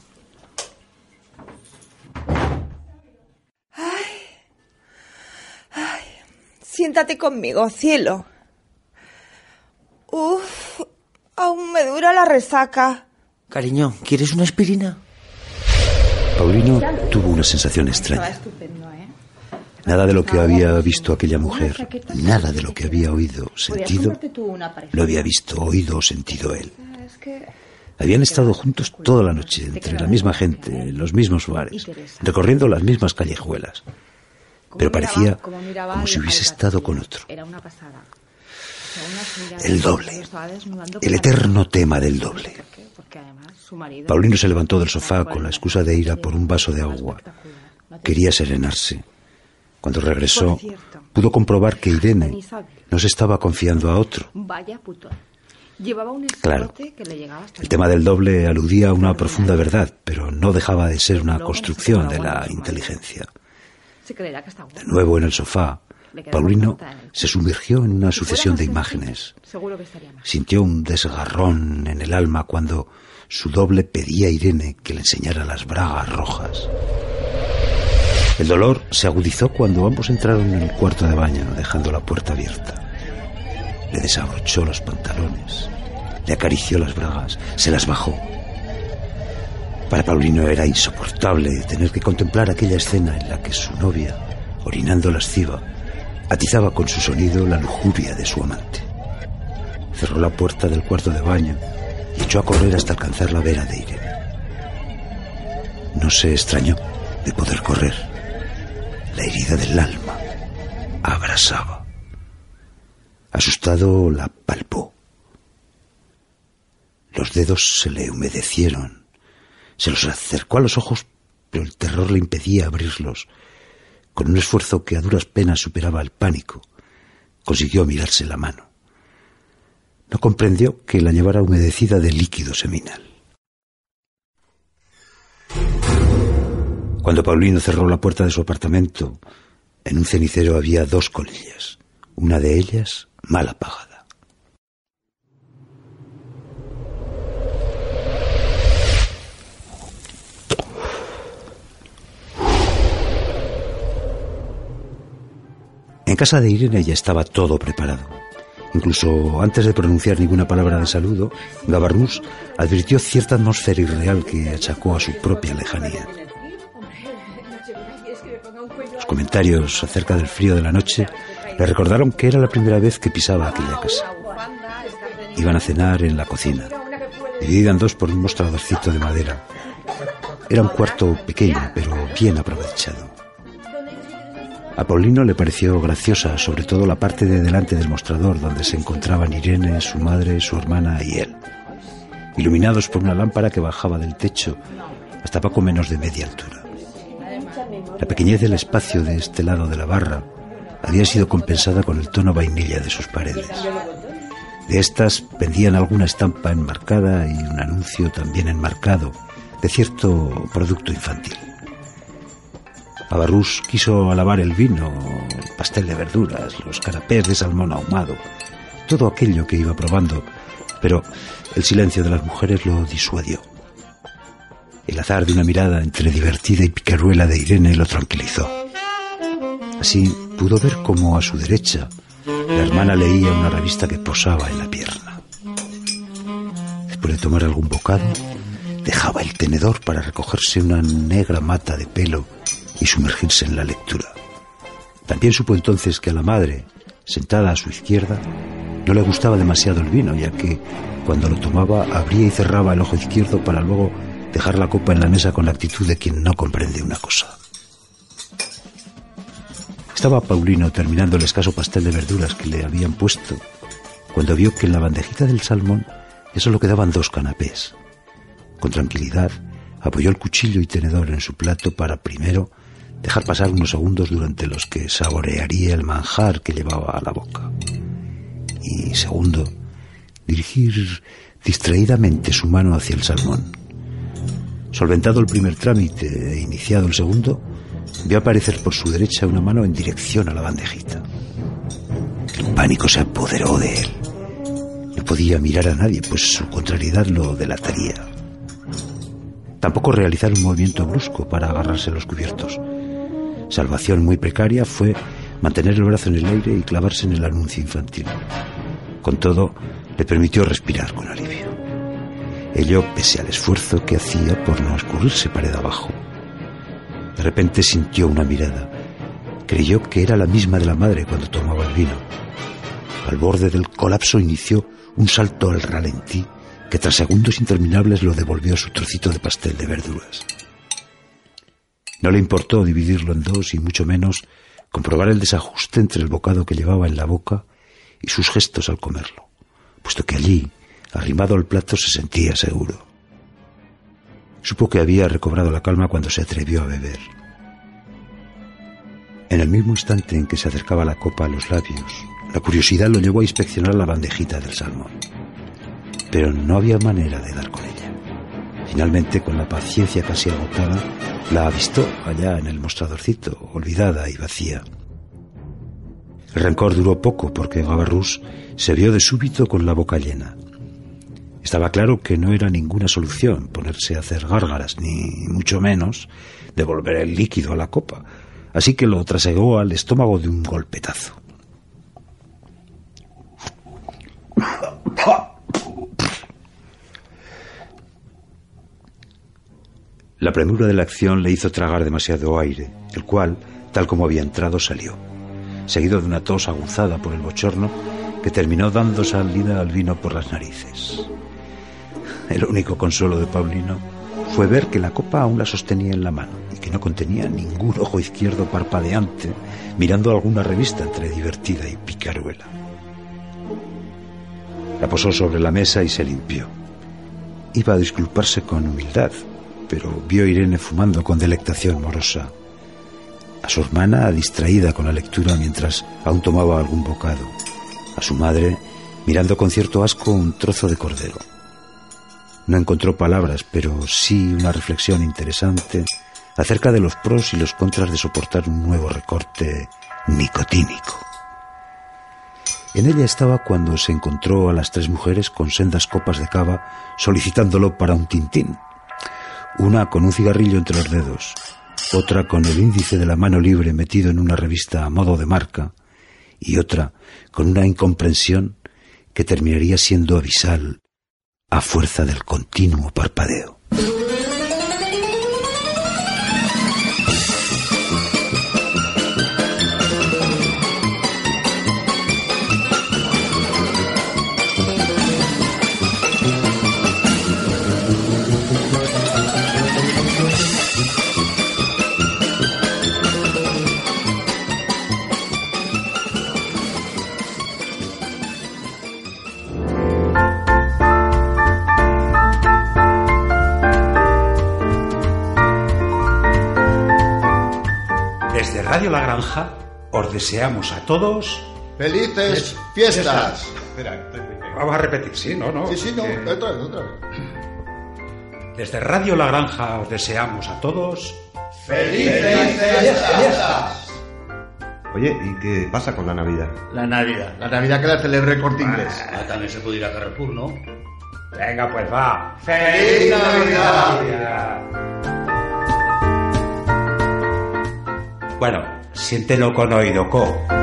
Siéntate conmigo, cielo. Uf, aún me dura la resaca. Cariño, ¿quieres una aspirina? Paulino tuvo una sensación extraña. Nada de lo que había visto aquella mujer, nada de lo que había oído, sentido, lo había visto, oído o sentido él. Habían estado juntos toda la noche, entre la misma gente, en los mismos bares, recorriendo las mismas callejuelas. Pero parecía como si hubiese estado con otro. El doble. El eterno tema del doble. Paulino se levantó del sofá con la excusa de ir a por un vaso de agua. Quería serenarse. Cuando regresó, pudo comprobar que Irene no se estaba confiando a otro. Claro, el tema del doble aludía a una profunda verdad, pero no dejaba de ser una construcción de la inteligencia. De nuevo en el sofá, Paulino se sumergió en una sucesión de imágenes. Sintió un desgarrón en el alma cuando su doble pedía a Irene que le enseñara las bragas rojas. El dolor se agudizó cuando ambos entraron en el cuarto de baño, dejando la puerta abierta. Le desabrochó los pantalones, le acarició las bragas, se las bajó. Para Paulino era insoportable tener que contemplar aquella escena en la que su novia, orinando lasciva, atizaba con su sonido la lujuria de su amante. Cerró la puerta del cuarto de baño y echó a correr hasta alcanzar la vera de Irene. No se extrañó de poder correr. La herida del alma abrasaba. Asustado la palpó. Los dedos se le humedecieron. Se los acercó a los ojos, pero el terror le impedía abrirlos. Con un esfuerzo que a duras penas superaba el pánico, consiguió mirarse la mano. No comprendió que la llevara humedecida de líquido seminal. Cuando Paulino cerró la puerta de su apartamento, en un cenicero había dos colillas, una de ellas mal apagada. En casa de Irene ya estaba todo preparado. Incluso antes de pronunciar ninguna palabra de saludo, Gabarnús advirtió cierta atmósfera irreal que achacó a su propia lejanía. Los comentarios acerca del frío de la noche le recordaron que era la primera vez que pisaba aquella casa. Iban a cenar en la cocina, dividida en dos por un mostradorcito de madera. Era un cuarto pequeño, pero bien aprovechado. A Paulino le pareció graciosa, sobre todo la parte de delante del mostrador, donde se encontraban Irene, su madre, su hermana y él, iluminados por una lámpara que bajaba del techo hasta poco menos de media altura. La pequeñez del espacio de este lado de la barra había sido compensada con el tono vainilla de sus paredes. De estas pendían alguna estampa enmarcada y un anuncio también enmarcado de cierto producto infantil. Abarrús quiso alabar el vino, el pastel de verduras, los canapés de salmón ahumado, todo aquello que iba probando, pero el silencio de las mujeres lo disuadió. El azar de una mirada entre divertida y picaruela de Irene lo tranquilizó. Así pudo ver cómo a su derecha la hermana leía una revista que posaba en la pierna. Después de tomar algún bocado, dejaba el tenedor para recogerse una negra mata de pelo y sumergirse en la lectura. También supo entonces que a la madre, sentada a su izquierda, no le gustaba demasiado el vino, ya que cuando lo tomaba abría y cerraba el ojo izquierdo para luego dejar la copa en la mesa con la actitud de quien no comprende una cosa. Estaba Paulino terminando el escaso pastel de verduras que le habían puesto, cuando vio que en la bandejita del salmón ya solo quedaban dos canapés. Con tranquilidad, apoyó el cuchillo y tenedor en su plato para primero dejar pasar unos segundos durante los que saborearía el manjar que llevaba a la boca. Y segundo, dirigir distraídamente su mano hacia el salmón. Solventado el primer trámite e iniciado el segundo, vio aparecer por su derecha una mano en dirección a la bandejita. El pánico se apoderó de él. No podía mirar a nadie, pues su contrariedad lo delataría. Tampoco realizar un movimiento brusco para agarrarse los cubiertos. Salvación muy precaria fue mantener el brazo en el aire y clavarse en el anuncio infantil. Con todo, le permitió respirar con alivio. Ello pese al esfuerzo que hacía por no escurrirse pared abajo. De repente sintió una mirada. Creyó que era la misma de la madre cuando tomaba el vino. Al borde del colapso inició un salto al ralentí que tras segundos interminables lo devolvió a su trocito de pastel de verduras. No le importó dividirlo en dos y mucho menos comprobar el desajuste entre el bocado que llevaba en la boca y sus gestos al comerlo, puesto que allí, arrimado al plato, se sentía seguro. Supo que había recobrado la calma cuando se atrevió a beber. En el mismo instante en que se acercaba la copa a los labios, la curiosidad lo llevó a inspeccionar la bandejita del salmón. Pero no había manera de dar con ella. Finalmente, con la paciencia casi agotada, la avistó allá en el mostradorcito, olvidada y vacía. El rencor duró poco porque Gavarrús se vio de súbito con la boca llena. Estaba claro que no era ninguna solución ponerse a hacer gárgaras, ni mucho menos devolver el líquido a la copa, así que lo trasegó al estómago de un golpetazo. La premura de la acción le hizo tragar demasiado aire, el cual, tal como había entrado, salió, seguido de una tos aguzada por el bochorno que terminó dando salida al vino por las narices. El único consuelo de Paulino fue ver que la copa aún la sostenía en la mano y que no contenía ningún ojo izquierdo parpadeante mirando alguna revista entre divertida y picaruela. La posó sobre la mesa y se limpió. Iba a disculparse con humildad, pero vio a Irene fumando con delectación morosa. A su hermana distraída con la lectura mientras aún tomaba algún bocado. A su madre mirando con cierto asco un trozo de cordero. No encontró palabras, pero sí una reflexión interesante acerca de los pros y los contras de soportar un nuevo recorte nicotínico. En ella estaba cuando se encontró a las tres mujeres con sendas copas de cava solicitándolo para un tintín, una con un cigarrillo entre los dedos, otra con el índice de la mano libre metido en una revista a modo de marca, y otra con una incomprensión que terminaría siendo abisal a fuerza del continuo parpadeo. Os deseamos a todos ¡Felices fiestas! Vamos a repetir, sí, no, no. Sí, sí, no, Eh, otra vez, otra vez. Desde Radio La Granja os deseamos a todos ¡Felices fiestas! Oye, ¿y qué pasa con la Navidad? La Navidad. La Navidad que la celebre el corte inglés. Ah, también se puede ir a Carrefour, ¿no? Venga, pues va. ¡Feliz Navidad! Bueno, siéntelo con oído, co.